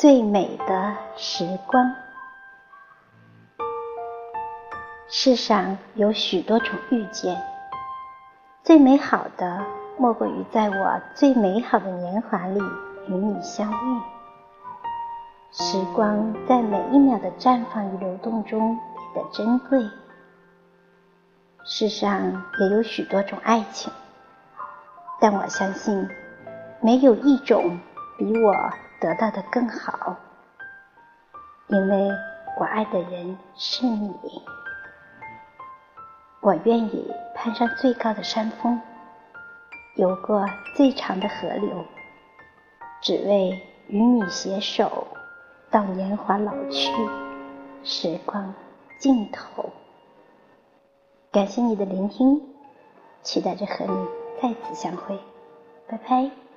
最美的时光。世上有许多种遇见，最美好的莫过于在我最美好的年华里与你相遇。时光在每一秒的绽放与流动中变得珍贵。世上也有许多种爱情，但我相信，没有一种比我得到的更好，因为我爱的人是你。我愿意攀上最高的山峰，游过最长的河流，只为与你携手到年华老去，时光尽头。感谢你的聆听，期待着和你再次相会，拜拜。